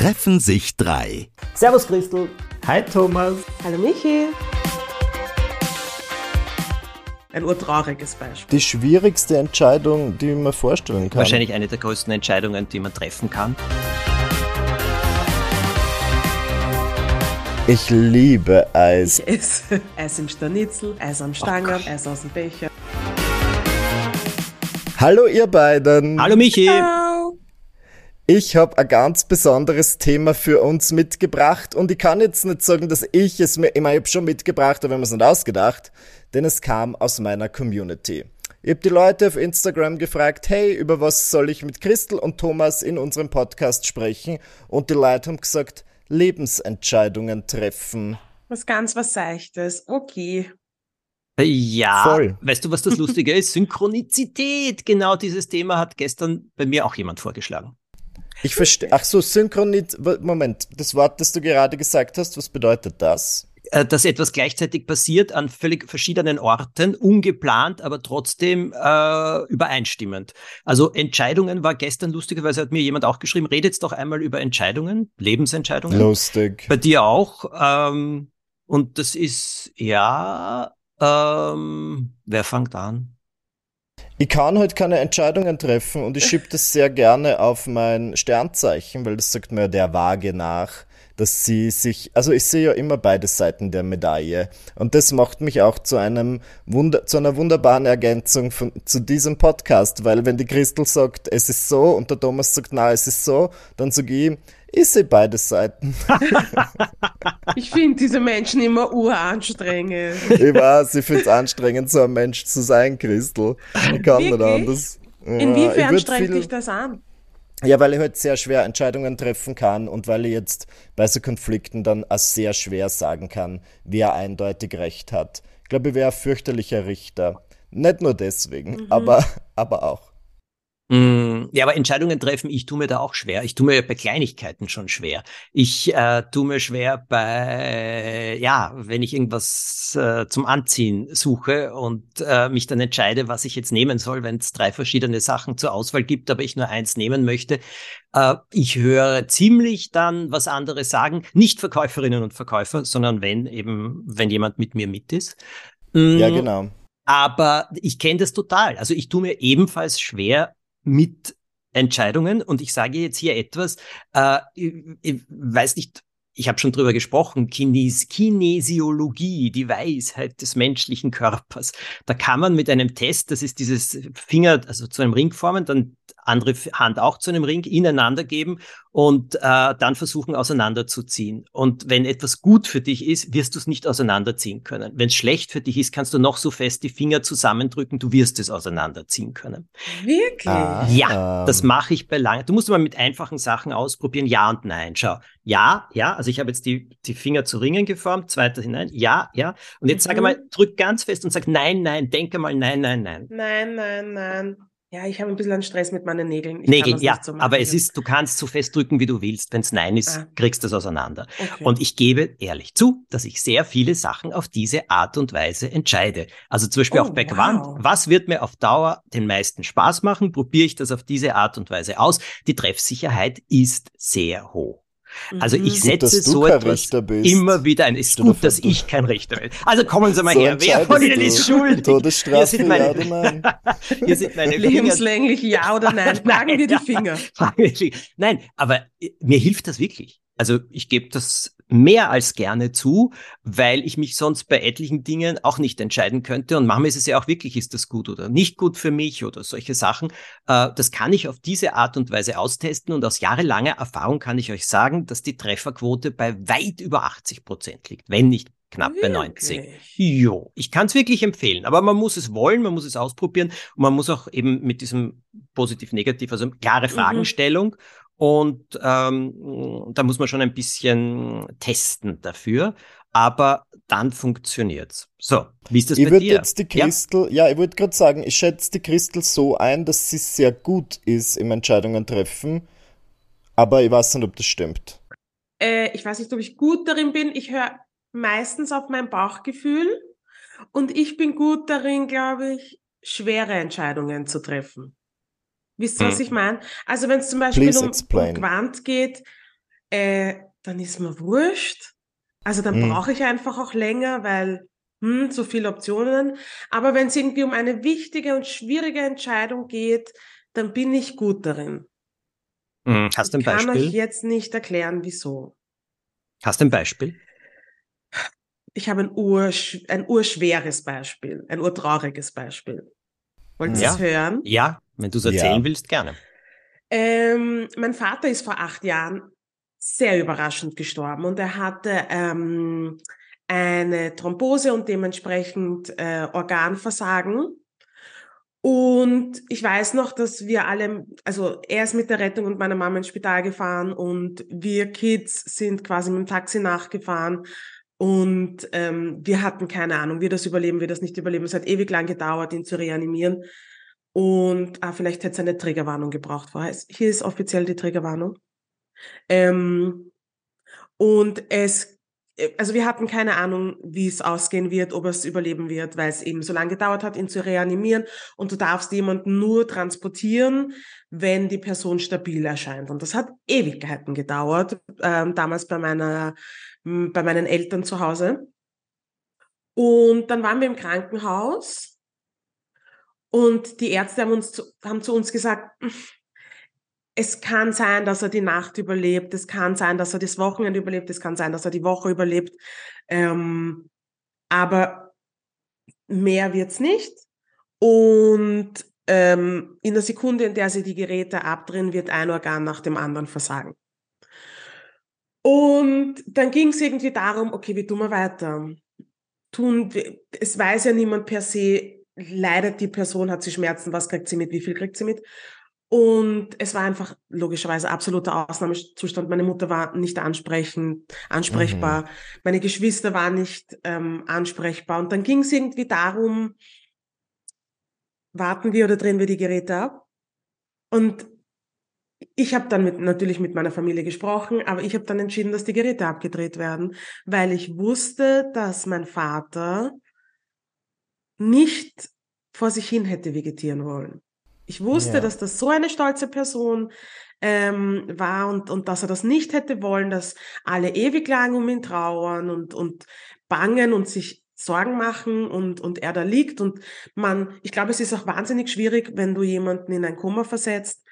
treffen sich drei. Servus Christel. Hi Thomas. Hallo Michi. Ein urtrauriges Beispiel. Die schwierigste Entscheidung, die man vorstellen kann. Wahrscheinlich eine der größten Entscheidungen, die man treffen kann. Ich liebe Eis. Ich esse Eis im Stanitzel, Eis am Stangen, oh Eis aus dem Becher. Hallo ihr beiden. Hallo Michi. Ciao. Ich habe ein ganz besonderes Thema für uns mitgebracht und ich kann jetzt nicht sagen, dass ich es mir, ich meine, ich habe schon mitgebracht, aber wir haben es nicht ausgedacht, denn es kam aus meiner Community. Ich habe die Leute auf Instagram gefragt, hey, über was soll ich mit Christel und Thomas in unserem Podcast sprechen? Und die Leute haben gesagt, Lebensentscheidungen treffen. Was ganz was Seichtes. Okay. Ja, Voll. weißt du, was das Lustige ist? Synchronizität. Genau dieses Thema hat gestern bei mir auch jemand vorgeschlagen. Ich verstehe. Ach so, Synchronität. Moment, das Wort, das du gerade gesagt hast, was bedeutet das? Äh, Dass etwas gleichzeitig passiert an völlig verschiedenen Orten, ungeplant, aber trotzdem äh, übereinstimmend. Also Entscheidungen war gestern lustigerweise hat mir jemand auch geschrieben, redet doch einmal über Entscheidungen, Lebensentscheidungen. Lustig. Bei dir auch. Ähm, und das ist, ja, ähm, wer fängt an? Ich kann heute keine Entscheidungen treffen und ich schiebe das sehr gerne auf mein Sternzeichen, weil das sagt mir der Waage nach, dass sie sich, also ich sehe ja immer beide Seiten der Medaille. Und das macht mich auch zu einem Wunder, zu einer wunderbaren Ergänzung von, zu diesem Podcast, weil wenn die Christel sagt, es ist so und der Thomas sagt, na, es ist so, dann sage ich, ich sehe beide Seiten. Ich finde diese Menschen immer uranstrengend. ich weiß, ich finde es anstrengend, so ein Mensch zu sein, Christel. Ich kann nicht Wirklich? anders. Ja, Inwiefern strengt viel- dich das an? Ja, weil ich halt sehr schwer Entscheidungen treffen kann und weil ich jetzt bei so Konflikten dann auch sehr schwer sagen kann, wer eindeutig recht hat. Ich glaube, ich wäre ein fürchterlicher Richter. Nicht nur deswegen, aber, aber auch. Mm, Ja, aber Entscheidungen treffen, ich tue mir da auch schwer. Ich tue mir bei Kleinigkeiten schon schwer. Ich äh, tue mir schwer bei, ja, wenn ich irgendwas äh, zum Anziehen suche und äh, mich dann entscheide, was ich jetzt nehmen soll, wenn es drei verschiedene Sachen zur Auswahl gibt, aber ich nur eins nehmen möchte. Äh, ich höre ziemlich dann, was andere sagen. Nicht Verkäuferinnen und Verkäufer, sondern wenn eben, wenn jemand mit mir mit ist. Mm, Ja, genau. aber ich kenne das total. Also ich tue mir ebenfalls schwer mit Entscheidungen und ich sage jetzt hier etwas, äh, ich, ich weiß nicht, ich habe schon drüber gesprochen, Kines Kinesiologie, die Weisheit des menschlichen Körpers. Da kann man mit einem Test, das ist dieses Finger, also zu einem Ring formen, dann andere Hand auch zu einem Ring ineinander geben und äh, dann versuchen auseinanderzuziehen. Und wenn etwas gut für dich ist, wirst du es nicht auseinanderziehen können. Wenn es schlecht für dich ist, kannst du noch so fest die Finger zusammendrücken, du wirst es auseinanderziehen können. Wirklich? Ah. Ja, Ähm. das mache ich bei lange. Du musst mal mit einfachen Sachen ausprobieren. Ja und nein. Schau. Ja, ja. Also ich habe jetzt die, die Finger zu Ringen geformt, zweiter hinein. Ja, ja. Und jetzt sage Mhm. mal, drück ganz fest und sag nein, nein. Denke mal nein, nein, nein. Nein, nein, nein. Ja, ich habe ein bisschen einen Stress mit meinen Nägeln. Ich Nägel, ja. so aber es ist, du kannst so fest drücken, wie du willst. Wenn es nein ist, Ah. kriegst du es auseinander. Okay. Und ich gebe ehrlich zu, dass ich sehr viele Sachen auf diese Art und Weise entscheide. Also zum Beispiel Oh, auch bei Quant. wow. Was wird mir auf Dauer den meisten Spaß machen? Probiere ich das auf diese Art und Weise aus. Die Treffsicherheit ist sehr hoch. Also Mhm. ich Gut, setze so etwas immer wieder ein. Ist Stell dir gut, dass ich kein Richter bin. Also kommen Sie mal So her. Wer von Ihnen ist du. schuldig? Todesstrafe, Hier sind meine, ja oder nein? Hier sind meine Finger. Lebenslänglich ja oder nein? Schlagen dir die. Finger. Nein, aber äh, mir hilft das wirklich. Also ich gebe das mehr als gerne zu, weil ich mich sonst bei etlichen Dingen auch nicht entscheiden könnte. Und manchmal ist es ja auch wirklich, ist das gut oder nicht gut für mich oder solche Sachen. Äh, das kann ich auf diese Art und Weise austesten. Und aus jahrelanger Erfahrung kann ich euch sagen, dass die Trefferquote bei weit über 80 Prozent liegt, wenn nicht knapp bei 90. Wirklich? Jo, ich kann es wirklich empfehlen, aber man muss es wollen, man muss es ausprobieren und man muss auch eben mit diesem positiv-negativ, also klare Fragenstellung und ähm, da muss man schon ein bisschen testen dafür, aber dann funktioniert's. So, wie ist das Ich bei würde dir? jetzt die Christel, ja, ich würde gerade sagen, ich schätze die Christel so ein, dass sie sehr gut ist im Entscheidungen treffen, aber ich weiß nicht, ob das stimmt. Äh, ich weiß nicht, ob ich gut darin bin. Ich höre meistens auf mein Bauchgefühl und ich bin gut darin, glaube ich, schwere Entscheidungen zu treffen. Wisst ihr, was Hm. ich meine? Also wenn es zum Beispiel Please um, um. Quant geht, äh, dann ist mir wurscht. Also dann Mhm. brauche ich einfach auch länger, weil hm, so viele Optionen. Aber wenn es irgendwie um eine wichtige und schwierige Entscheidung geht, dann bin ich gut darin. Mhm. Hast du ein Ich kann euch Beispiel? jetzt nicht erklären, wieso. Hast du ein Beispiel? Ich habe ein, ursch ein urschweres Beispiel, ein urtrauriges Beispiel. Wollt ihr Ja. es hören? Ja, wenn du es Ja. erzählen willst, gerne. Ähm, mein Vater ist vor acht Jahren sehr überraschend gestorben und er hatte ähm, eine Thrombose und dementsprechend äh, Organversagen. Und ich weiß noch, dass wir alle, also er ist mit der Rettung und meiner Mama ins Spital gefahren und wir Kids sind quasi mit dem Taxi nachgefahren und ähm, wir hatten keine Ahnung, wir das überleben, wir das nicht überleben. Es hat ewig lang gedauert, ihn zu reanimieren. Und ah, vielleicht hätte es eine Triggerwarnung gebraucht Hier ist offiziell die Triggerwarnung. Ähm, und es, äh, also wir hatten keine Ahnung, wie es ausgehen wird, ob es überleben wird, weil es eben so lange gedauert hat, ihn zu reanimieren. Und du darfst jemanden nur transportieren, wenn die Person stabil erscheint. Und das hat Ewigkeiten gedauert, ähm, damals bei meiner, bei meinen Eltern zu Hause. Und dann waren wir im Krankenhaus und die Ärzte haben, uns haben zu uns gesagt, es kann sein, dass er die Nacht überlebt, es kann sein, dass er das Wochenende überlebt, es kann sein, dass er die Woche überlebt, ähm, aber mehr wird's nicht. Und ähm, in der Sekunde, in der sie die Geräte abdrehen, wird ein Organ nach dem anderen versagen. Und dann ging es irgendwie darum, okay, wie tun wir weiter? Tun, es weiß ja niemand per se, leidet die Person, hat sie Schmerzen, was kriegt sie mit, wie viel kriegt sie mit? Und es war einfach logischerweise absoluter Ausnahmezustand. Meine Mutter war nicht ansprechen, ansprechbar. Meine Geschwister waren nicht ähm, ansprechbar. Und dann ging es irgendwie darum, warten wir oder drehen wir die Geräte ab? Und ich habe dann mit, natürlich mit meiner Familie gesprochen, aber ich habe dann entschieden, dass die Geräte abgedreht werden, weil ich wusste, dass mein Vater nicht vor sich hin hätte vegetieren wollen. Ich wusste, Ja. dass das so eine stolze Person ähm, war und, und dass er das nicht hätte wollen, dass alle ewig lang um ihn trauern und, und bangen und sich Sorgen machen und, und er da liegt. Und man, ich glaube, es ist auch wahnsinnig schwierig, wenn du jemanden in ein Koma versetzt.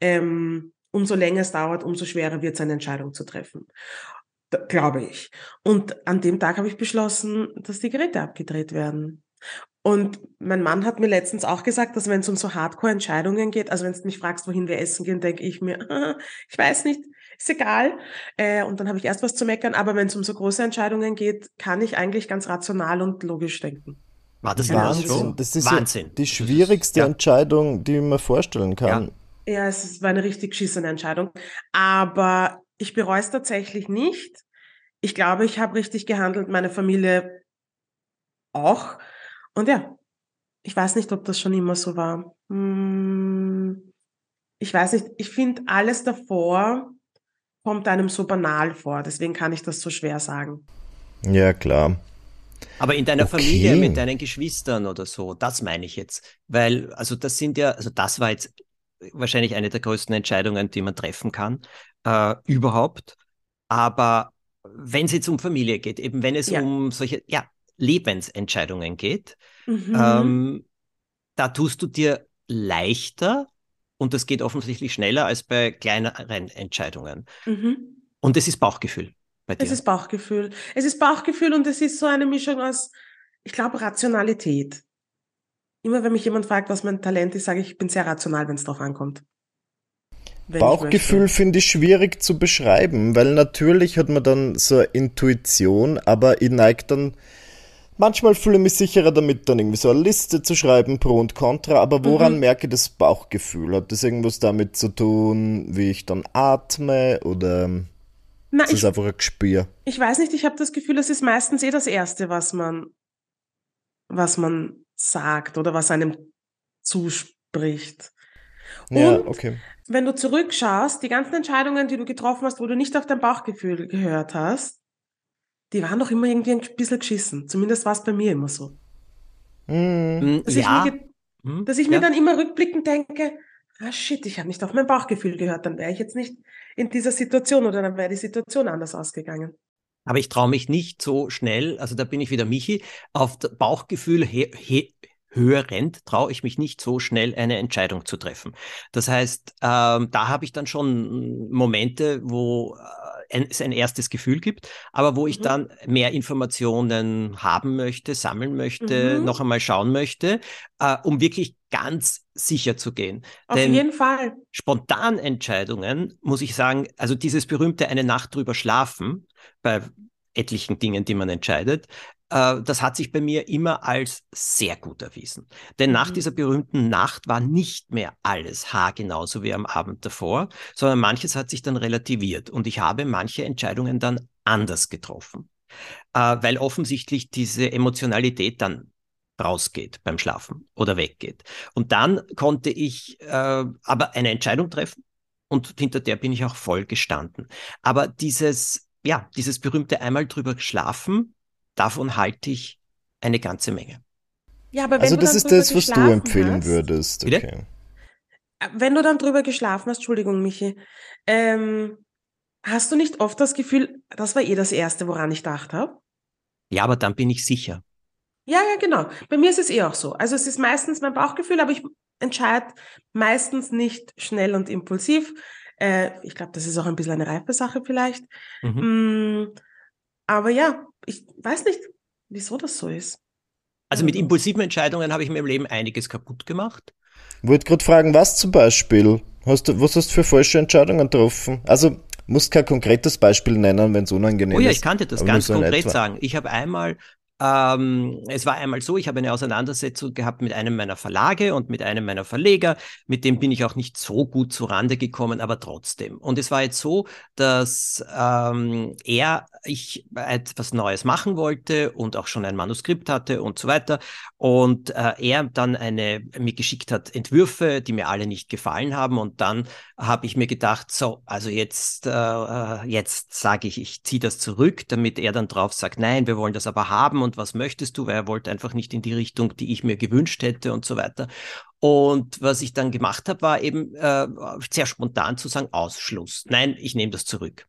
Ähm, umso länger es dauert, umso schwerer wird es, eine Entscheidung zu treffen. Da, glaube ich. Und an dem Tag habe ich beschlossen, dass die Geräte abgedreht werden. Und mein Mann hat mir letztens auch gesagt, dass wenn es um so Hardcore-Entscheidungen geht, also wenn du mich fragst, wohin wir essen gehen, denke ich mir, ah, ich weiß nicht, ist egal. Äh, und dann habe ich erst was zu meckern. Aber wenn es um so große Entscheidungen geht, kann ich eigentlich ganz rational und logisch denken. War das so? Wahnsinn. Das ist Wahnsinn. ja die schwierigste Ja. Entscheidung, die man vorstellen kann. Ja, es ist- war eine richtig geschissene Entscheidung. Aber ich bereue es tatsächlich nicht. Ich glaube, ich habe richtig gehandelt, meine Familie auch. Und ja, ich weiß nicht, ob das schon immer so war. Hm, Ich weiß nicht, ich finde, alles davor kommt einem so banal vor. Deswegen kann ich das so schwer sagen. Ja, klar. Aber in deiner Okay. Familie mit deinen Geschwistern oder so, das meine ich jetzt. Weil, also das sind ja, also das war jetzt wahrscheinlich eine der größten Entscheidungen, die man treffen kann, äh, überhaupt. Aber wenn es jetzt um Familie geht, eben wenn es Ja. um solche, ja, Lebensentscheidungen geht, Mhm. ähm, da tust du dir leichter und das geht offensichtlich schneller als bei kleineren Entscheidungen. mhm. Und es ist Bauchgefühl bei dir. Es ist Bauchgefühl. Es ist Bauchgefühl und es ist so eine Mischung aus, ich glaube, Rationalität. Immer wenn mich jemand fragt, was mein Talent ist, sage ich, ich bin sehr rational, wenn es drauf ankommt. Wenn Bauchgefühl finde ich schwierig zu beschreiben, weil natürlich hat man dann so eine Intuition, aber ich neige dann, manchmal fühle ich mich sicherer damit, dann irgendwie so eine Liste zu schreiben, Pro und Contra, aber woran Mhm. merke ich das Bauchgefühl? Hat das irgendwas damit zu tun, wie ich dann atme oder Na, ist es einfach ein Gespür? ich weiß nicht, ich habe das Gefühl, es ist meistens eh das Erste, was man, was man sagt oder was einem zuspricht. Ja, Und okay. wenn du zurückschaust, die ganzen Entscheidungen, die du getroffen hast, wo du nicht auf dein Bauchgefühl gehört hast, die waren doch immer irgendwie ein bisschen geschissen. Zumindest war es bei mir immer so. Hm. Mm, Dass ja. ich mir, Hm, dass ich mir ja. dann immer rückblickend denke, ah shit, ich habe nicht auf mein Bauchgefühl gehört, dann wäre ich jetzt nicht in dieser Situation oder dann wäre die Situation anders ausgegangen. Aber ich traue mich nicht so schnell, also da bin ich wieder Michi, auf das Bauchgefühl hörend traue ich mich nicht so schnell eine Entscheidung zu treffen. Das heißt, ähm, da habe ich dann schon Momente, wo äh, es ein erstes Gefühl gibt, aber wo ich mhm. dann mehr Informationen haben möchte, sammeln möchte, mhm. noch einmal schauen möchte, äh, um wirklich ganz sicher zu gehen. Auf Denn jeden Fall. Spontanentscheidungen, muss ich sagen, also dieses berühmte eine Nacht drüber schlafen, bei etlichen Dingen, die man entscheidet, das hat sich bei mir immer als sehr gut erwiesen. Denn mhm. nach dieser berühmten Nacht war nicht mehr alles haargenauso wie am Abend davor, sondern manches hat sich dann relativiert und ich habe manche Entscheidungen dann anders getroffen, äh, weil offensichtlich diese Emotionalität dann rausgeht beim Schlafen oder weggeht. Und dann konnte ich äh, aber eine Entscheidung treffen und hinter der bin ich auch voll gestanden. Aber dieses, ja, dieses berühmte einmal drüber schlafen, davon halte ich eine ganze Menge. Ja, aber wenn also das ist das, was du empfehlen hast, würdest. Okay. Äh, wenn du dann drüber geschlafen hast, Entschuldigung, Michi, ähm, hast du nicht oft das Gefühl, das war eh das Erste, woran ich dachte habe? Ja, aber dann bin ich sicher. Ja, ja, genau. Bei mir ist es eh auch so. Also es ist meistens mein Bauchgefühl, aber ich entscheide meistens nicht schnell und impulsiv. Äh, ich glaube, das ist auch ein bisschen eine reife Sache vielleicht. Mhm. Mm, aber ja, ich weiß nicht, wieso das so ist. Also mit impulsiven Entscheidungen habe ich in meinem Leben einiges kaputt gemacht. Ich wollte gerade fragen, was zum Beispiel? Hast du, was hast du für falsche Entscheidungen getroffen? Also, musst kein konkretes Beispiel nennen, wenn es unangenehm ist. Oh ja, ich kann dir das ganz konkret sagen. Ich habe einmal ähm, es war einmal so, ich habe eine Auseinandersetzung gehabt mit einem meiner Verlage und mit einem meiner Verleger. Mit dem bin ich auch nicht so gut zu Rande gekommen, aber trotzdem. Und es war jetzt so, dass ähm, er, ich etwas Neues machen wollte und auch schon ein Manuskript hatte und so weiter. Und äh, er dann eine mir geschickt hat Entwürfe, die mir alle nicht gefallen haben. Und dann habe ich mir gedacht, so, also jetzt, äh, äh jetzt sage ich, ich ziehe das zurück, damit er dann drauf sagt, nein, wir wollen das aber haben und was möchtest du, weil er wollte einfach nicht in die Richtung, die ich mir gewünscht hätte und so weiter. Und was ich dann gemacht habe, war eben äh, sehr spontan zu sagen, Ausschluss. Nein, ich nehme das zurück.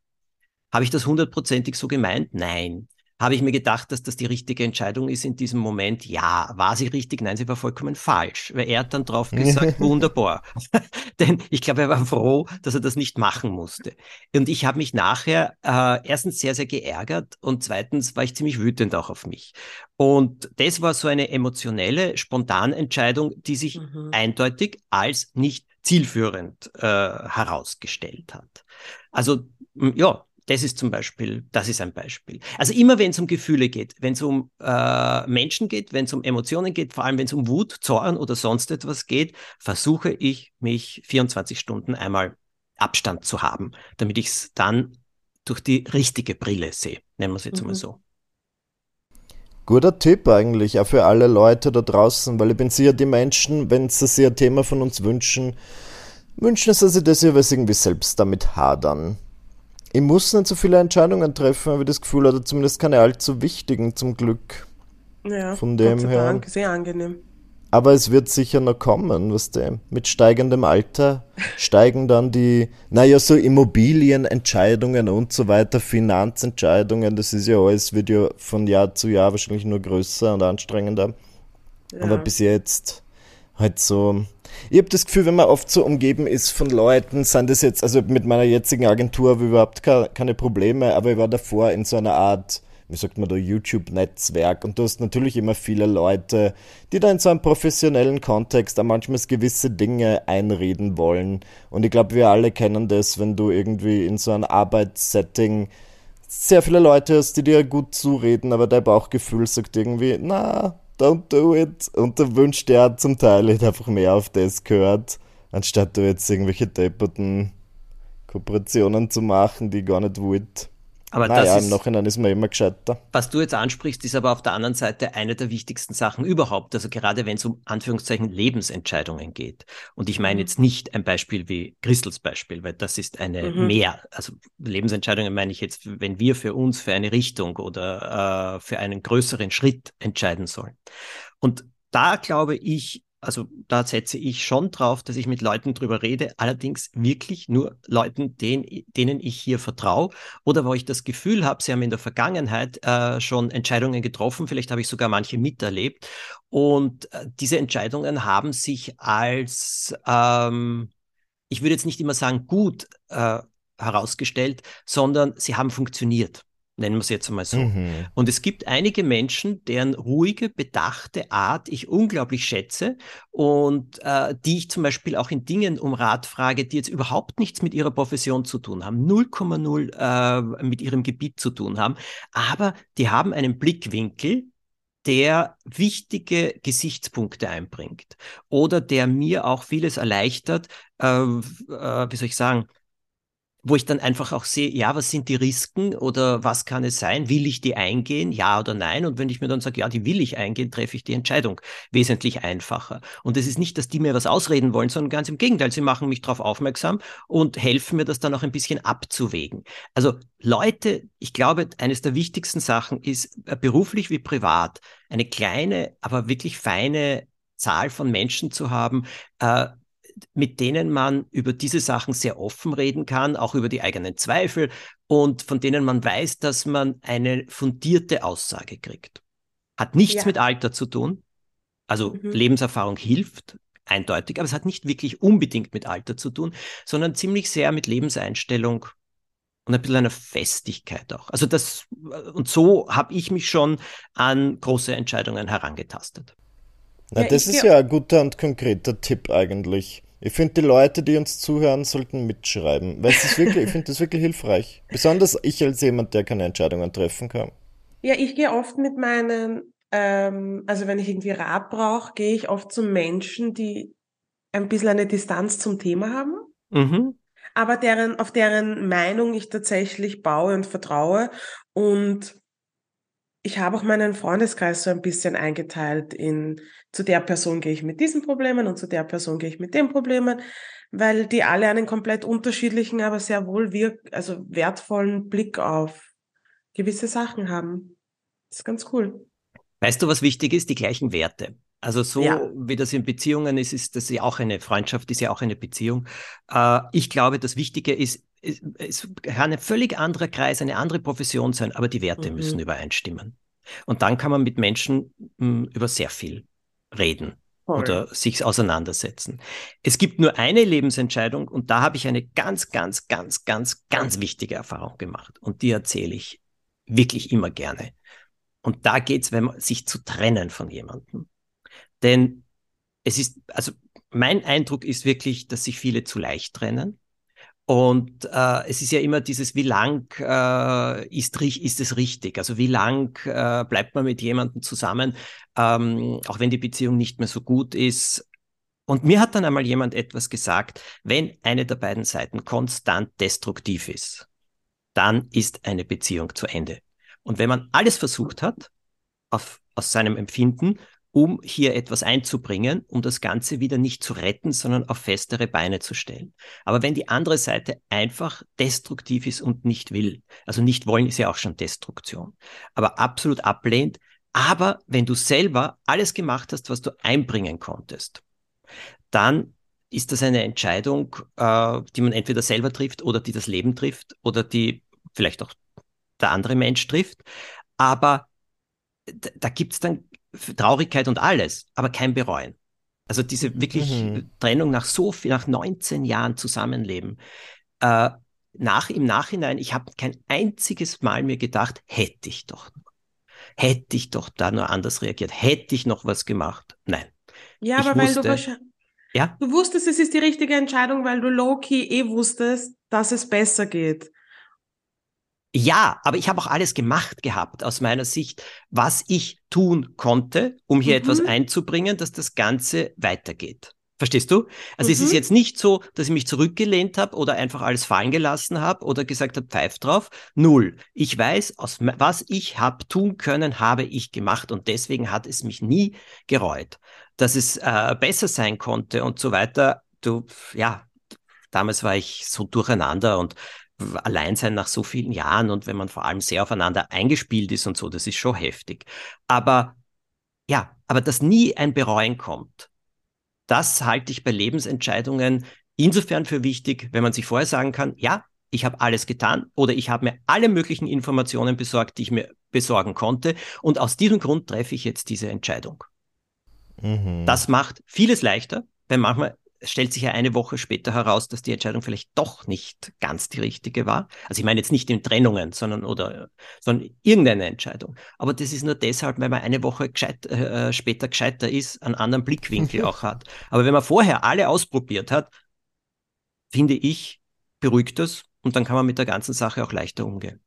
Habe ich das hundertprozentig so gemeint? Nein habe ich mir gedacht, dass das die richtige Entscheidung ist in diesem Moment. Ja, war sie richtig? Nein, sie war vollkommen falsch, weil er hat dann drauf gesagt, wunderbar. Denn ich glaube, er war froh, dass er das nicht machen musste. Und ich habe mich nachher äh, erstens sehr, sehr geärgert und zweitens war ich ziemlich wütend auch auf mich. Und das war so eine emotionelle, spontane Entscheidung, die sich mhm. eindeutig als nicht zielführend äh, herausgestellt hat. Also ja, das ist zum Beispiel, das ist ein Beispiel. Also immer wenn es um Gefühle geht, wenn es um äh, Menschen geht, wenn es um Emotionen geht, vor allem wenn es um Wut, Zorn oder sonst etwas geht, versuche ich mich 24 Stunden einmal Abstand zu haben, damit ich es dann durch die richtige Brille sehe. Nennen wir es jetzt mhm. mal so. Guter Tipp eigentlich, auch für alle Leute da draußen, weil ich bin sicher, die Menschen, wenn sie sich ein Thema von uns wünschen, wünschen sie sich das ja, weil sie irgendwie selbst damit hadern. Ich muss nicht so viele Entscheidungen treffen, habe ich das Gefühl, oder zumindest keine allzu wichtigen zum Glück. Ja, von dem her. Dank, sehr angenehm. Aber es wird sicher noch kommen, was du, mit steigendem Alter steigen dann die, naja, so Immobilienentscheidungen und so weiter, Finanzentscheidungen, das ist ja alles, wird ja von Jahr zu Jahr wahrscheinlich nur größer und anstrengender. Ja. Aber bis jetzt halt so, ich habe das Gefühl, wenn man oft so umgeben ist von Leuten, sind das jetzt, also mit meiner jetzigen Agentur habe ich überhaupt keine Probleme, aber ich war davor in so einer Art, wie sagt man da, YouTube-Netzwerk und du hast natürlich immer viele Leute, die da in so einem professionellen Kontext auch manchmal gewisse Dinge einreden wollen. Und ich glaube, wir alle kennen das, wenn du irgendwie in so einem Arbeitssetting sehr viele Leute hast, die dir gut zureden, aber dein Bauchgefühl sagt irgendwie, na, don't do it. Und der Wunsch, der hat zum Teil halt einfach mehr auf das gehört, anstatt du jetzt irgendwelche depperten Kooperationen zu machen, die gar nicht wollt. Aber naja, das ist, im Nachhinein ist man immer gescheiter. Was du jetzt ansprichst, ist aber auf der anderen Seite eine der wichtigsten Sachen überhaupt. Also gerade wenn es um Anführungszeichen Lebensentscheidungen geht. Und ich meine mhm. jetzt nicht ein Beispiel wie Christels Beispiel, weil das ist eine mhm. mehr. Also Lebensentscheidungen meine ich jetzt, wenn wir für uns für eine Richtung oder äh, für einen größeren Schritt entscheiden sollen. Und da glaube ich, Also da setze ich schon drauf, dass ich mit Leuten drüber rede, allerdings wirklich nur Leuten, denen, denen ich hier vertraue oder wo ich das Gefühl habe, sie haben in der Vergangenheit äh, schon Entscheidungen getroffen, vielleicht habe ich sogar manche miterlebt. Und äh, diese Entscheidungen haben sich als, ähm, ich würde jetzt nicht immer sagen gut äh, herausgestellt, sondern sie haben funktioniert nennen wir es jetzt einmal so. Mhm. Und es gibt einige Menschen, deren ruhige, bedachte Art ich unglaublich schätze und äh, die ich zum Beispiel auch in Dingen um Rat frage, die jetzt überhaupt nichts mit ihrer Profession zu tun haben, 0,0 äh, mit ihrem Gebiet zu tun haben, aber die haben einen Blickwinkel, der wichtige Gesichtspunkte einbringt oder der mir auch vieles erleichtert, äh, äh, wie soll ich sagen, wo ich dann einfach auch sehe, ja, was sind die Risiken oder was kann es sein? Will ich die eingehen? Ja oder nein? Und wenn ich mir dann sage, ja, die will ich eingehen, treffe ich die Entscheidung wesentlich einfacher. Und es ist nicht, dass die mir was ausreden wollen, sondern ganz im Gegenteil, sie machen mich darauf aufmerksam und helfen mir, das dann auch ein bisschen abzuwägen. Also Leute, ich glaube, eines der wichtigsten Sachen ist, äh, beruflich wie privat, eine kleine, aber wirklich feine Zahl von Menschen zu haben, äh, mit denen man über diese Sachen sehr offen reden kann, auch über die eigenen Zweifel und von denen man weiß, dass man eine fundierte Aussage kriegt. Hat nichts ja. mit Alter zu tun. Also mhm. Lebenserfahrung hilft eindeutig, aber es hat nicht wirklich unbedingt mit Alter zu tun, sondern ziemlich sehr mit Lebenseinstellung und ein bisschen einer Festigkeit auch. Also das, und so habe ich mich schon an große Entscheidungen herangetastet. Na, ja, das ist ja ein guter und konkreter Tipp eigentlich. Ich finde, die Leute, die uns zuhören, sollten mitschreiben. Weil es ist wirklich, ich finde das wirklich hilfreich. Besonders ich als jemand, der keine Entscheidungen treffen kann. Ja, ich gehe oft mit meinen, ähm, also wenn ich irgendwie Rat brauche, gehe ich oft zu Menschen, die ein bisschen eine Distanz zum Thema haben. Mhm. Aber deren, auf deren Meinung ich tatsächlich baue und vertraue. Und ich habe auch meinen Freundeskreis so ein bisschen eingeteilt in zu der Person gehe ich mit diesen Problemen und zu der Person gehe ich mit den Problemen, weil die alle einen komplett unterschiedlichen, aber sehr wohl wirk also wertvollen Blick auf gewisse Sachen haben. Das ist ganz cool. Weißt du, was wichtig ist? Die gleichen Werte. Also so ja. wie das in Beziehungen ist, ist das ja auch eine Freundschaft, ist ja auch eine Beziehung. Äh, ich glaube, das Wichtige ist, es kann ein völlig anderer Kreis, eine andere Profession sein, aber die Werte mhm. müssen übereinstimmen. Und dann kann man mit Menschen mh, hm, über sehr viel reden Voll. oder sich auseinandersetzen. Es gibt nur eine Lebensentscheidung und da habe ich eine ganz, ganz, ganz, ganz, ganz wichtige Erfahrung gemacht und die erzähle ich wirklich immer gerne. Und da geht es, wenn man sich zu trennen von jemandem. Denn es ist, also mein Eindruck ist wirklich, dass sich viele zu leicht trennen und äh, es ist ja immer dieses, wie lang äh, ist, ist es richtig? Also wie lang äh, bleibt man mit jemandem zusammen, ähm, auch wenn die Beziehung nicht mehr so gut ist. Und mir hat dann einmal jemand etwas gesagt, wenn eine der beiden Seiten konstant destruktiv ist, dann ist eine Beziehung zu Ende. Und wenn man alles versucht hat, auf, aus seinem Empfinden, um hier etwas einzubringen, um das Ganze wieder nicht zu retten, sondern auf festere Beine zu stellen. Aber wenn die andere Seite einfach destruktiv ist und nicht will, also nicht wollen ist ja auch schon Destruktion, aber absolut ablehnt, aber wenn du selber alles gemacht hast, was du einbringen konntest, dann ist das eine Entscheidung, äh, die man entweder selber trifft oder die das Leben trifft oder die vielleicht auch der andere Mensch trifft. Aber da gibt es dann Traurigkeit und alles, aber kein Bereuen. Also diese wirklich mhm. Trennung nach so viel, nach 19 Jahren Zusammenleben. Äh, nach, Im Nachhinein, ich habe kein einziges Mal mir gedacht, hätte ich doch, hätte ich doch da nur anders reagiert, hätte ich noch was gemacht. Nein. Ja, aber wusste, weil du wahrscheinlich, ja? du wusstest, es ist die richtige Entscheidung, weil du low-key eh wusstest, dass es besser geht. Ja, aber ich habe auch alles gemacht gehabt aus meiner Sicht, was ich tun konnte, um hier mhm. etwas einzubringen, dass das Ganze weitergeht. Verstehst du? Also mhm. es ist mhm. jetzt nicht so, dass ich mich zurückgelehnt habe oder einfach alles fallen gelassen habe oder gesagt habe, pfeif drauf. Null. Ich weiß, aus, was ich habe tun können, habe ich gemacht und deswegen hat es mich nie gereut. Dass es äh, besser sein konnte und so weiter. Du, ja, damals war ich so durcheinander und allein sein nach so vielen Jahren und wenn man vor allem sehr aufeinander eingespielt ist und so, das ist schon heftig. Aber ja, aber dass nie ein Bereuen kommt, das halte ich bei Lebensentscheidungen insofern für wichtig, wenn man sich vorher sagen kann, ja, ich habe alles getan oder ich habe mir alle möglichen Informationen besorgt, die ich mir besorgen konnte. Und aus diesem Grund treffe ich jetzt diese Entscheidung. Mhm. Das macht vieles leichter, weil manchmal stellt sich ja eine Woche später heraus, dass die Entscheidung vielleicht doch nicht ganz die richtige war. Also ich meine jetzt nicht in Trennungen, sondern oder sondern irgendeine Entscheidung. Aber das ist nur deshalb, weil man eine Woche gescheit, äh, später gescheiter ist, einen anderen Blickwinkel auch hat. Aber wenn man vorher alle ausprobiert hat, finde ich, beruhigt das und dann kann man mit der ganzen Sache auch leichter umgehen.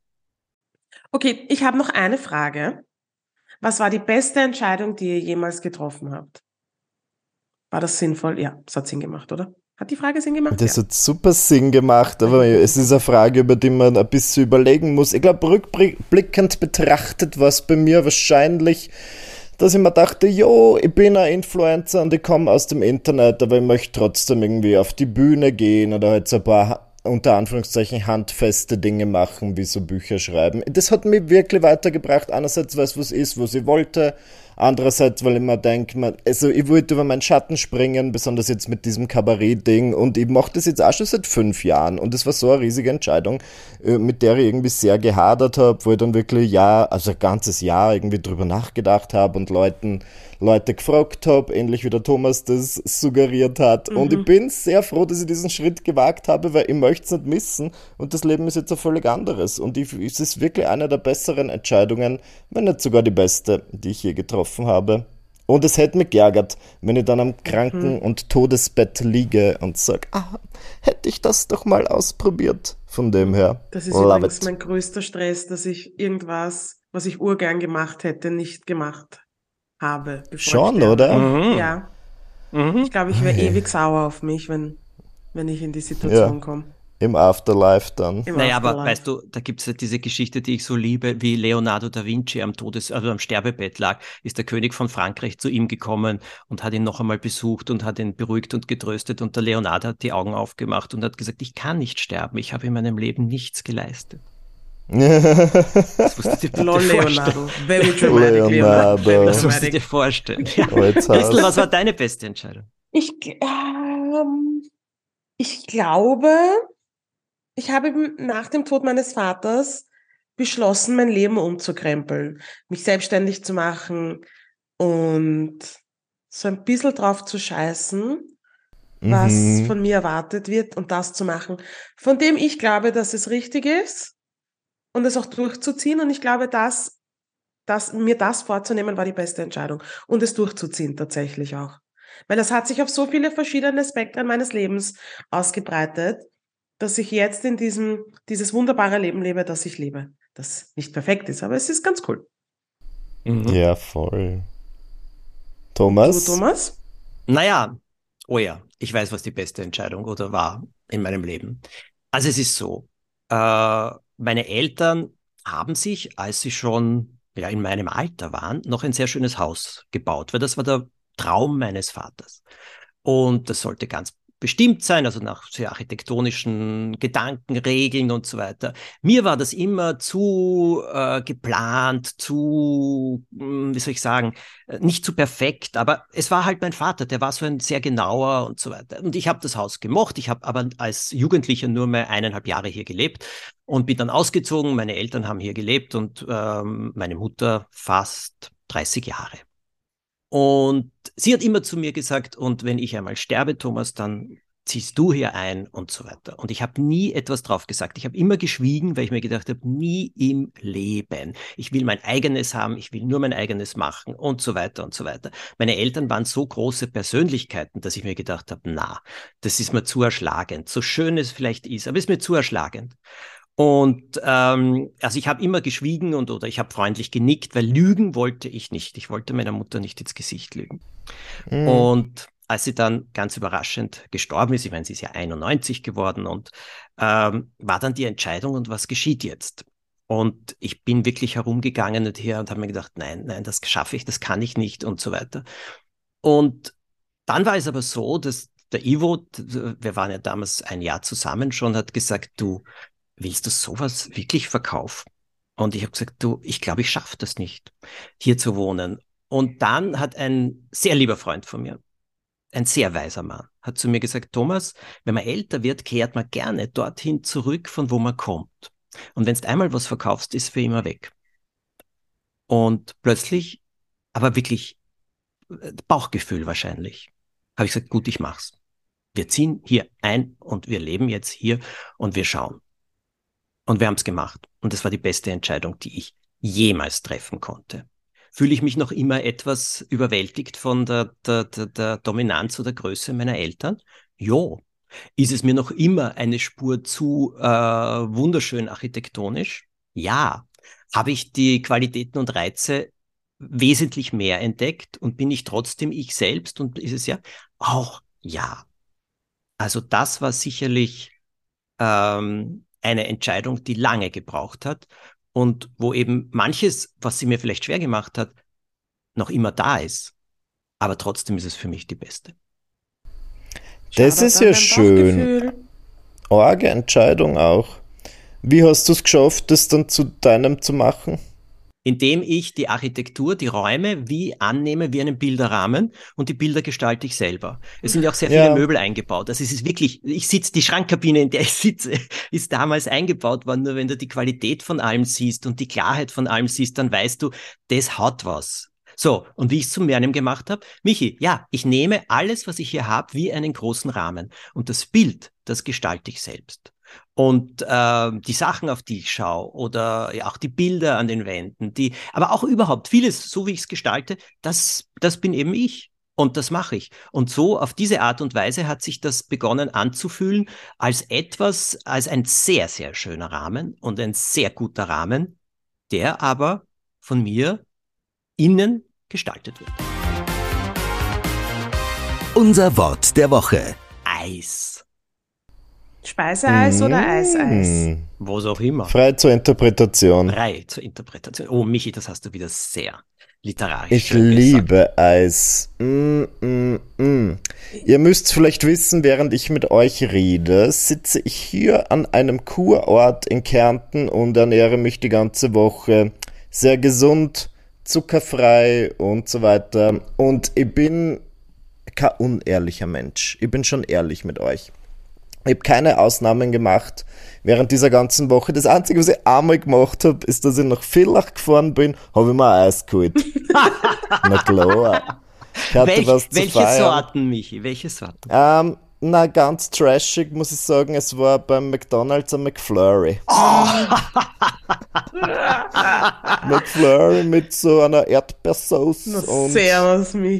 Okay, ich habe noch eine Frage. Was war die beste Entscheidung, die ihr jemals getroffen habt? War das sinnvoll? Ja, es hat Sinn gemacht, oder? Hat die Frage Sinn gemacht? Das ja. hat super Sinn gemacht, aber es ist eine Frage, über die man ein bisschen überlegen muss. Ich glaube, rückblickend betrachtet war es bei mir wahrscheinlich, dass ich mir dachte, jo, ich bin ein Influencer und ich komme aus dem Internet, aber ich möchte trotzdem irgendwie auf die Bühne gehen oder halt so ein paar unter Anführungszeichen handfeste Dinge machen, wie so Bücher schreiben. Das hat mich wirklich weitergebracht. Einerseits, weil es was ist, was ich wollte. Andererseits, weil ich mir denke, also ich wollte über meinen Schatten springen, besonders jetzt mit diesem Kabarett-Ding. Und ich mache das jetzt auch schon seit fünf Jahren. Und es war so eine riesige Entscheidung, äh, mit der ich irgendwie sehr gehadert habe, wo ich dann wirklich ja, also ein ganzes Jahr irgendwie drüber nachgedacht habe und Leuten Leute gefragt habe, ähnlich wie der Thomas das suggeriert hat. Mhm. Und ich mhm. bin sehr froh, dass ich diesen Schritt gewagt habe, weil ich möchte es nicht missen. Und das Leben ist jetzt ein völlig anderes. Und ich, es ist wirklich eine der besseren Entscheidungen, wenn nicht sogar die beste, die ich je getroffen habe. Und es hätte mich geärgert, wenn ich dann am Kranken- mhm. und Todesbett liege und sage, ah, hätte ich das doch mal ausprobiert. Von dem her. Das ist Love übrigens it. mein größter Stress, dass ich irgendwas, was ich urgern gemacht hätte, nicht gemacht habe. Schon, oder? Mhm. Ja. Mhm. Ich glaube, ich wäre ewig sauer auf mich, wenn, wenn ich in die Situation ja. komme. Im Afterlife dann. Im naja, Afterlife. aber weißt du, da gibt es ja diese Geschichte, die ich so liebe, wie Leonardo da Vinci am Todes-, also am Sterbebett lag, ist der König von Frankreich zu ihm gekommen und hat ihn noch einmal besucht und hat ihn beruhigt und getröstet und der Leonardo hat die Augen aufgemacht und hat gesagt, ich kann nicht sterben, ich habe in meinem Leben nichts geleistet das musst du dir Lol, Leonardo. Very dramatic, Leonardo. Leonardo. Das musst du dir vorstellen. Ja. Christel, was war deine beste Entscheidung? Ich, ähm, ich glaube, ich habe nach dem Tod meines Vaters beschlossen, mein Leben umzukrempeln, mich selbstständig zu machen und so ein bisschen drauf zu scheißen, was mhm. von mir erwartet wird und das zu machen, von dem ich glaube, dass es richtig ist und es auch durchzuziehen. Und ich glaube, dass, dass mir das vorzunehmen war die beste Entscheidung. Und es durchzuziehen tatsächlich auch. Weil das hat sich auf so viele verschiedene Spektren meines Lebens ausgebreitet, dass ich jetzt in diesem, dieses wunderbare Leben lebe, das ich lebe. Das nicht perfekt ist, aber es ist ganz cool. Mhm. Ja, voll. Thomas? Du, Thomas? Naja, oh ja, ich weiß, was die beste Entscheidung oder war in meinem Leben. Also es ist so, äh, meine Eltern haben sich, als sie schon ja, in meinem Alter waren, noch ein sehr schönes Haus gebaut, weil das war der Traum meines Vaters. Und das sollte ganz bestimmt sein, also nach sehr architektonischen Gedankenregeln und so weiter. Mir war das immer zu äh, geplant, zu, hm, wie soll ich sagen, äh, nicht zu perfekt, aber es war halt mein Vater, der war so ein sehr genauer und so weiter. Und ich habe das Haus gemocht, ich habe aber als Jugendlicher nur mehr eineinhalb Jahre hier gelebt und bin dann ausgezogen. Meine Eltern haben hier gelebt und ähm, meine Mutter fast 30 Jahre. Und sie hat immer zu mir gesagt, und wenn ich einmal sterbe, Thomas, dann ziehst du hier ein und so weiter. Und ich habe nie etwas drauf gesagt. Ich habe immer geschwiegen, weil ich mir gedacht habe, nie im Leben. Ich will mein eigenes haben, ich will nur mein eigenes machen und so weiter und so weiter. Meine Eltern waren so große Persönlichkeiten, dass ich mir gedacht habe, na, das ist mir zu erschlagend. So schön es vielleicht ist, aber es ist mir zu erschlagend. Und ähm, also ich habe immer geschwiegen und oder ich habe freundlich genickt, weil lügen wollte ich nicht. Ich wollte meiner Mutter nicht ins Gesicht lügen. Mhm. Und als sie dann ganz überraschend gestorben ist, ich meine, sie ist ja 91 geworden und ähm, war dann die Entscheidung und was geschieht jetzt? Und ich bin wirklich herumgegangen und her und habe mir gedacht, nein, nein, das schaffe ich, das kann ich nicht und so weiter. Und dann war es aber so, dass der Ivo, wir waren ja damals ein Jahr zusammen schon, hat gesagt, du, willst du sowas wirklich verkaufen? Und ich habe gesagt, du, ich glaube, ich schaffe das nicht, hier zu wohnen. Und dann hat ein sehr lieber Freund von mir, ein sehr weiser Mann, hat zu mir gesagt, Thomas, wenn man älter wird, kehrt man gerne dorthin zurück, von wo man kommt. Und wenn du einmal was verkaufst, ist für immer weg. Und plötzlich, aber wirklich äh, Bauchgefühl wahrscheinlich, habe ich gesagt, gut, ich mach's. Wir ziehen hier ein und wir leben jetzt hier und wir schauen. Und wir haben es gemacht. Und das war die beste Entscheidung, die ich jemals treffen konnte. Fühle ich mich noch immer etwas überwältigt von der, der, der, der Dominanz oder Größe meiner Eltern? Jo. Ist es mir noch immer eine Spur zu äh, wunderschön architektonisch? Ja. Habe ich die Qualitäten und Reize wesentlich mehr entdeckt und bin ich trotzdem ich selbst und ist es ja auch ja. Also das war sicherlich ähm, eine Entscheidung, die lange gebraucht hat und wo eben manches, was sie mir vielleicht schwer gemacht hat, noch immer da ist. Aber trotzdem ist es für mich die beste. Das ist ja schön. Orge Entscheidung auch. Wie hast du es geschafft, das dann zu deinem zu machen? Indem ich die Architektur, die Räume wie annehme wie einen Bilderrahmen und die Bilder gestalte ich selber. Es sind ja auch sehr viele ja. Möbel eingebaut. Also es ist wirklich, ich sitze, die Schrankkabine, in der ich sitze, ist damals eingebaut worden. Nur wenn du die Qualität von allem siehst und die Klarheit von allem siehst, dann weißt du, das hat was. So, und wie ich es zum Mernem gemacht habe, Michi, ja, ich nehme alles, was ich hier habe, wie einen großen Rahmen. Und das Bild, das gestalte ich selbst. Und äh, die Sachen, auf die ich schaue, oder ja, auch die Bilder an den Wänden, die, aber auch überhaupt vieles, so wie ich es gestalte, das, das bin eben ich. Und das mache ich. Und so auf diese Art und Weise hat sich das begonnen anzufühlen als etwas, als ein sehr, sehr schöner Rahmen und ein sehr guter Rahmen, der aber von mir innen gestaltet wird. Unser Wort der Woche. Eis. Speiseeis mmh. oder Eiseis? Was auch immer. Frei zur Interpretation. Frei zur Interpretation. Oh, Michi, das hast du wieder sehr literarisch. Ich liebe Eis. Mm, mm, mm. Ihr müsst vielleicht wissen, während ich mit euch rede, sitze ich hier an einem Kurort in Kärnten und ernähre mich die ganze Woche sehr gesund, zuckerfrei und so weiter. Und ich bin kein unehrlicher Mensch. Ich bin schon ehrlich mit euch. Ich habe keine Ausnahmen gemacht während dieser ganzen Woche. Das Einzige, was ich einmal gemacht habe, ist, dass ich nach Villach gefahren bin, habe ich mir ein Eis geholt. Na klar. Ich hatte Welch, was zu welche feiern. Sorten, Michi? Welche Sorten? Ähm, na, ganz trashig muss ich sagen, es war beim McDonalds ein McFlurry. Oh. McFlurry mit so einer Erdbeersauce und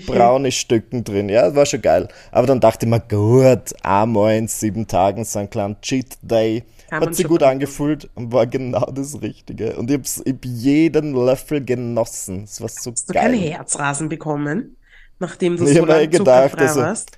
braune Stücken drin. Ja, war schon geil. Aber dann dachte ich mir, gut, einmal in sieben Tagen so ein kleiner Cheat Day. Kann Hat sich gut angefühlt und war genau das Richtige. Und ich habe hab jeden Löffel genossen. Es war so Hast geil. Hast du keine Herzrasen bekommen, nachdem du ich so lange gedacht, also, warst?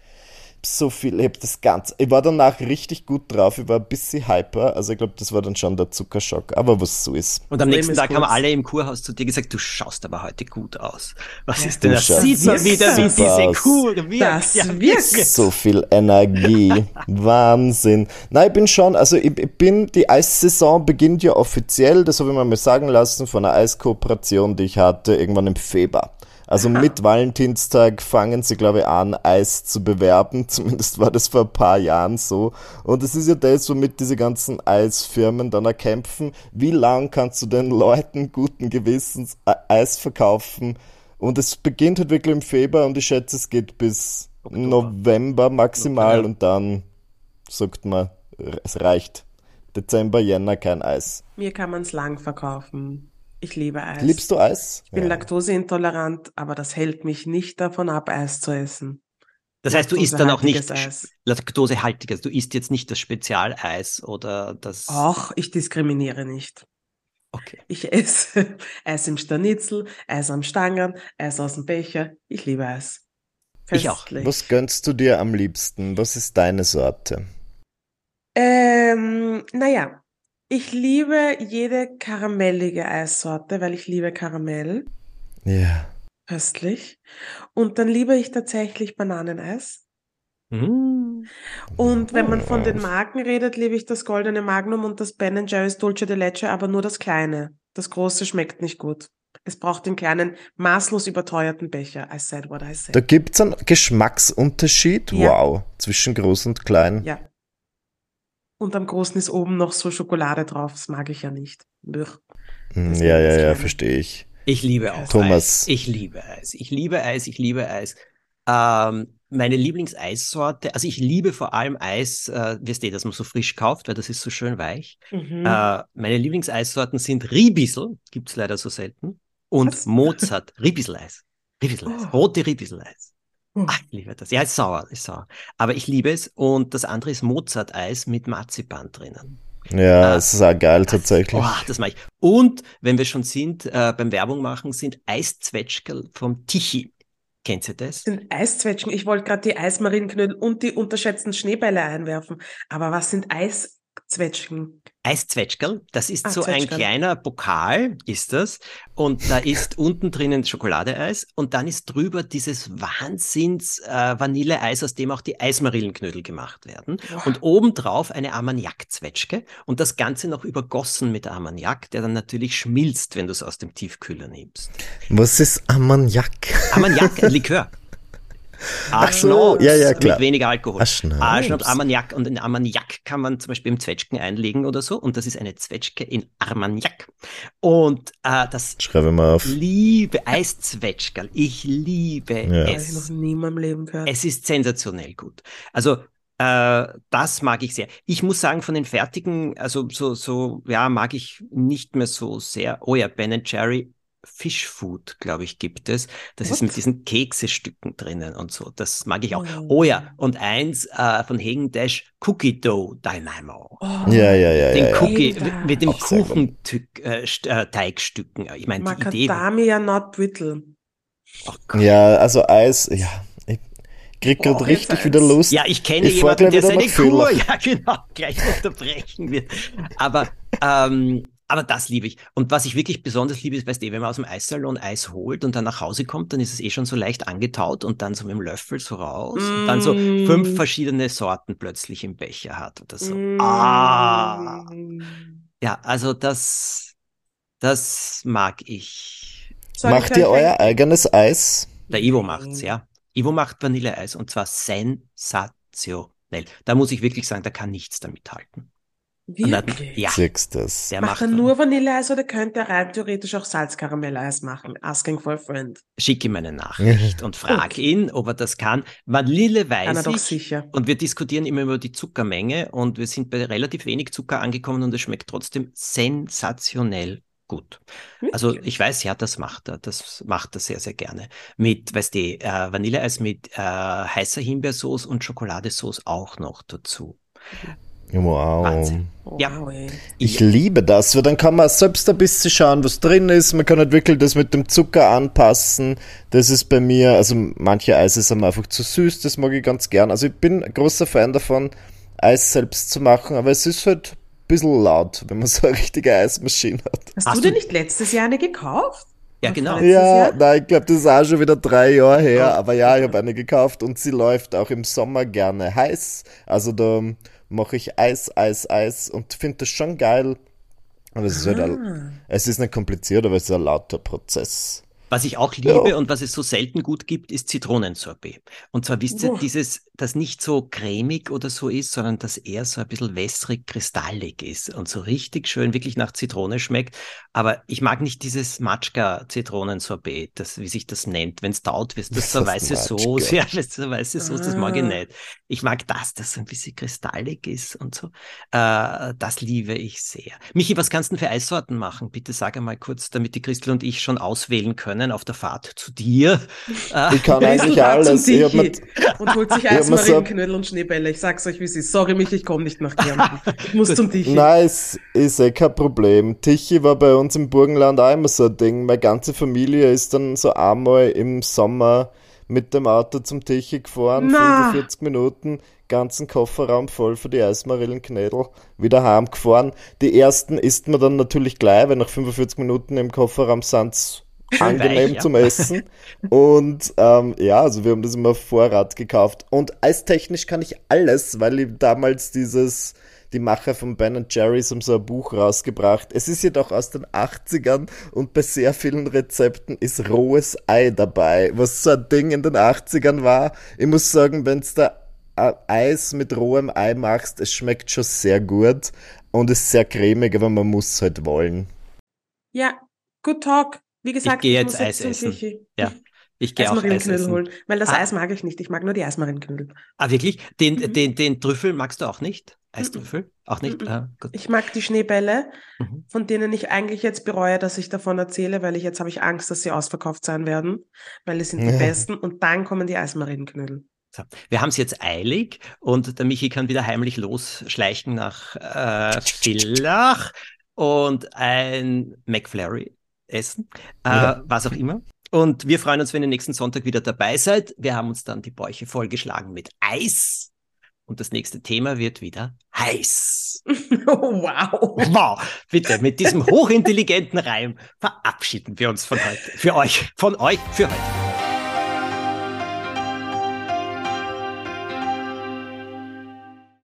So viel, ich hab das Ganze, ich war danach richtig gut drauf, ich war ein bisschen hyper, also ich glaube, das war dann schon der Zuckerschock, aber was so ist. Und am nächsten Tag haben alle im Kurhaus zu dir gesagt, du schaust aber heute gut aus. Was ist denn das? Sieht ja wieder wie diese Kur wirkt. Das ja, wirkt. So viel Energie. Wahnsinn. Nein, ich bin schon, also ich, ich bin, die Eissaison beginnt ja offiziell, das habe ich mir mal sagen lassen, von einer Eiskooperation, die ich hatte, irgendwann im Februar. Also mit Valentinstag fangen sie, glaube ich, an, Eis zu bewerben. Zumindest war das vor ein paar Jahren so. Und es ist ja das, womit diese ganzen Eisfirmen dann erkämpfen. Wie lang kannst du den Leuten guten Gewissens e-, Eis verkaufen? Und es beginnt halt wirklich im Februar und ich schätze, es geht bis Oktober. November maximal okay. und dann sagt man, es reicht. Dezember, Jänner kein Eis. Mir kann man es lang verkaufen. Ich liebe Eis. Liebst du Eis? Ich bin ja. laktoseintolerant, aber das hält mich nicht davon ab, Eis zu essen. Das heißt, du isst dann auch nicht Eis. laktosehaltiges. Du isst jetzt nicht das Spezialeis oder das. Ach, ich diskriminiere nicht. Okay. Ich esse Eis im Stanitzel, Eis am Stangen, Eis aus dem Becher. Ich liebe Eis. Festlich. Ich auch. Was gönnst du dir am liebsten? Was ist deine Sorte? Ähm, naja, ich liebe jede karamellige Eissorte, weil ich liebe Karamell. Ja. Köstlich. Und dann liebe ich tatsächlich Bananeneis. Mm. Und wenn man von den Marken redet, liebe ich das Goldene Magnum und das Ben Jerry's Dulce de Leche, aber nur das kleine. Das große schmeckt nicht gut. Es braucht den kleinen, maßlos überteuerten Becher. I said what I said. Da gibt's einen Geschmacksunterschied, Ja. wow, zwischen groß und klein. Ja. Und am großen ist oben noch so Schokolade drauf. Das mag ich ja nicht. Blech. Hm, Ja, ja, ja, verstehe ich. Ich liebe auch Thomas. Eis. Ich liebe Eis. Ich liebe Eis. Ich liebe Eis. Ähm, meine Lieblingseissorte, also ich liebe vor allem Eis, äh, wisst ihr, dass man so frisch kauft, weil das ist so schön weich. Mhm. Äh, meine Lieblingseissorten sind Riebissel, gibt's leider so selten, und Was? Mozart, Riebissel-Eis. Riebissel-Eis, Oh. rote Riebissel-Eis. Oh. Ach, ich liebe das. Ja, ist sauer, ist sauer. Aber ich liebe es. Und das andere ist Mozart-Eis mit Marzipan drinnen. Ja, Ah, es ist auch geil tatsächlich. Oh, das mache ich. Und wenn wir schon sind, äh, beim Werbung machen, sind Eiszwetschgerl vom Tichy. Kennt ihr das? sind Eiszwetschgen. Ich wollte gerade die Eismarienknödel und die unterschätzten Schneebälle einwerfen. Aber was sind Eiszwetschgen? Eiszwetschgerl, das ist Ah, so ein kleiner Pokal, ist das. Und da ist unten drinnen Schokoladeeis und dann ist drüber dieses Wahnsinns äh, Vanilleeis, aus dem auch die Eismarillenknödel gemacht werden. Und obendrauf eine Armagnac-Zwetschge und das Ganze noch übergossen mit Armagnac, der dann natürlich schmilzt, wenn du es aus dem Tiefkühler nimmst. Was ist Ammoniak? Armagnac, ein Likör. Ach so, Arschnaps ja, ja, klar. Mit weniger Alkohol. Arschnaps. Arschnaps, Armagnac und in Armagnac kann man zum Beispiel im Zwetschgen einlegen oder so und das ist eine Zwetschge in Armagnac. Und äh, das Schreibe mal auf. liebe Eiszwetschgerl, ich liebe Ja. Habe ich noch es. nie in meinem Leben gehört. Es ist sensationell gut. Also äh, das mag ich sehr. Ich muss sagen, von den fertigen, also so, so, ja, mag ich nicht mehr so sehr. Oh ja, Ben Jerry Fish Food, glaube ich, gibt es. Das ist What? mit diesen Keksestücken drinnen und so. Das mag ich auch. Oh. Oh ja, und eins äh, von Hagen Dash Cookie Dough Dynamo. Oh, Ja, ja, ja, Den ja. ja. Cookie Mega. mit dem. Kuchenteigstücken. Äh, äh, Teigstücken. ich meine, die Idee. Macadamia not brittle. Oh. Ja, also Eis, ja. Ich krieg gerade richtig Eis. wieder Lust. Ja, ich kenne Ich jemanden, der seine Kur, Villach. ja genau, gleich unterbrechen wird. Aber, ähm, aber das liebe ich. Und was ich wirklich besonders liebe, ist, weißt du, wenn man aus dem Eissalon Eis holt und dann nach Hause kommt, dann ist es eh schon so leicht angetaut und dann so mit dem Löffel so raus und dann so Mm. fünf verschiedene Sorten plötzlich im Becher hat oder so. Mm. Ah, ja, also das, das mag ich. Soll Macht ihr euer eigenes Eis? Der Ivo macht's, ja. Ivo macht Vanilleeis und zwar sensationell. Da muss ich wirklich sagen, da kann nichts damit halten. Wirklich? Ja, das? der Macht macht er nur Vanilleeis oder könnte er rein theoretisch auch Salzkaramelleis machen? Asking for a friend. Schick ihm eine Nachricht und frag Okay. ihn, ob er das kann. Vanille Kann er weiß doch ich. sicher. Und wir diskutieren immer über die Zuckermenge und wir sind bei relativ wenig Zucker angekommen und es schmeckt trotzdem sensationell gut. Also ich weiß, ja, das macht er. Das macht er sehr, sehr gerne. Mit, weißt du, äh, Vanilleeis mit äh, heißer Himbeersauce und Schokoladesauce auch noch dazu. Wow. Wahnsinn. Ja. Ich liebe das, weil dann kann man selbst ein bisschen schauen, was drin ist. Man kann halt wirklich das mit dem Zucker anpassen. Das ist bei mir, also manche Eise sind einfach zu süß, das mag ich ganz gern. Also ich bin ein großer Fan davon, Eis selbst zu machen, aber es ist halt ein bisschen laut, wenn man so eine richtige Eismaschine hat. Hast, Hast du dir nicht letztes Jahr eine gekauft? Ja, genau. Ja, nein, ich glaube, das ist auch schon wieder drei Jahre her, Oh. aber ja, ich habe eine gekauft und sie läuft auch im Sommer gerne heiß. Also da mache ich Eis, Eis, Eis und finde das schon geil. Aber es ist halt, Ah. ein, es ist nicht kompliziert, aber es ist ein lauter Prozess. Was ich auch liebe Ja. und was es so selten gut gibt, ist Zitronensorbet. Und zwar wisst ihr, Boah. dieses, das nicht so cremig oder so ist, sondern das eher so ein bisschen wässrig, kristallig ist und so richtig schön wirklich nach Zitrone schmeckt. Aber ich mag nicht dieses Matschka-Zitronensorbet, das, wie sich das nennt. Wenn es taut, wirst du so weiße Matschka? Soße. Ja, weißt du, weiße Soße, das mag ich Ah. nicht. Ich mag das, das so ein bisschen kristallig ist und so. Äh, das liebe ich sehr. Michi, was kannst du denn für Eissorten machen? Bitte sag einmal kurz, damit die Christel und ich schon auswählen können auf der Fahrt zu dir. Ich kann eigentlich alles. Ich hab Tichy und holt sich mir so- Eismarienknödel und Schneebälle. Ich sag's euch, wie es ist. Sorry, mich, ich komme nicht nach Kärnten. Ich muss zum Tichy. Nice, ist eh kein Problem. Tichy war bei uns im Burgenland auch immer so ein Ding. Meine ganze Familie ist dann so einmal im Sommer mit dem Auto zum Tichy gefahren, Na. 45 Minuten, ganzen Kofferraum voll für die Eismarillenknädel, wieder heimgefahren. Die ersten isst man dann natürlich gleich, weil nach 45 Minuten im Kofferraum sind's angenehm weich, ja. zum Essen. Und ähm, ja, also wir haben das immer auf Vorrat gekauft. Und eistechnisch kann ich alles, weil ich damals dieses die Macher von Ben Jerry's haben so ein Buch rausgebracht. Es ist jedoch aus den 80ern und bei sehr vielen Rezepten ist rohes Ei dabei, was so ein Ding in den 80ern war. Ich muss sagen, wenn es da Eis mit rohem Ei machst, es schmeckt schon sehr gut und ist sehr cremig, aber man muss halt wollen. Ja, good talk. Wie gesagt, ich gehe jetzt Eis essen. Ja. Ich gehe auch Eis essen. holen, weil das ah. Eis mag ich nicht. Ich mag nur die Eismarinknödel. Ah, wirklich? Den, mhm. den, den Trüffel magst du auch nicht? Eistrüffel? Mhm. Auch nicht? Mhm. Ah, ich mag die Schneebälle, mhm. von denen ich eigentlich jetzt bereue, dass ich davon erzähle, weil ich jetzt habe ich Angst, dass sie ausverkauft sein werden, weil die sind die ja. besten und dann kommen die Eismarinknödel. So, wir haben es jetzt eilig und der Michi kann wieder heimlich losschleichen nach äh, Villach und ein McFlurry essen, äh, ja. was auch immer. Und wir freuen uns, wenn ihr nächsten Sonntag wieder dabei seid. Wir haben uns dann die Bäuche vollgeschlagen mit Eis. Und das nächste Thema wird wieder heiß. Oh, wow. Wow. Bitte, mit diesem hochintelligenten Reim verabschieden wir uns von heute. Für euch. Von euch für heute.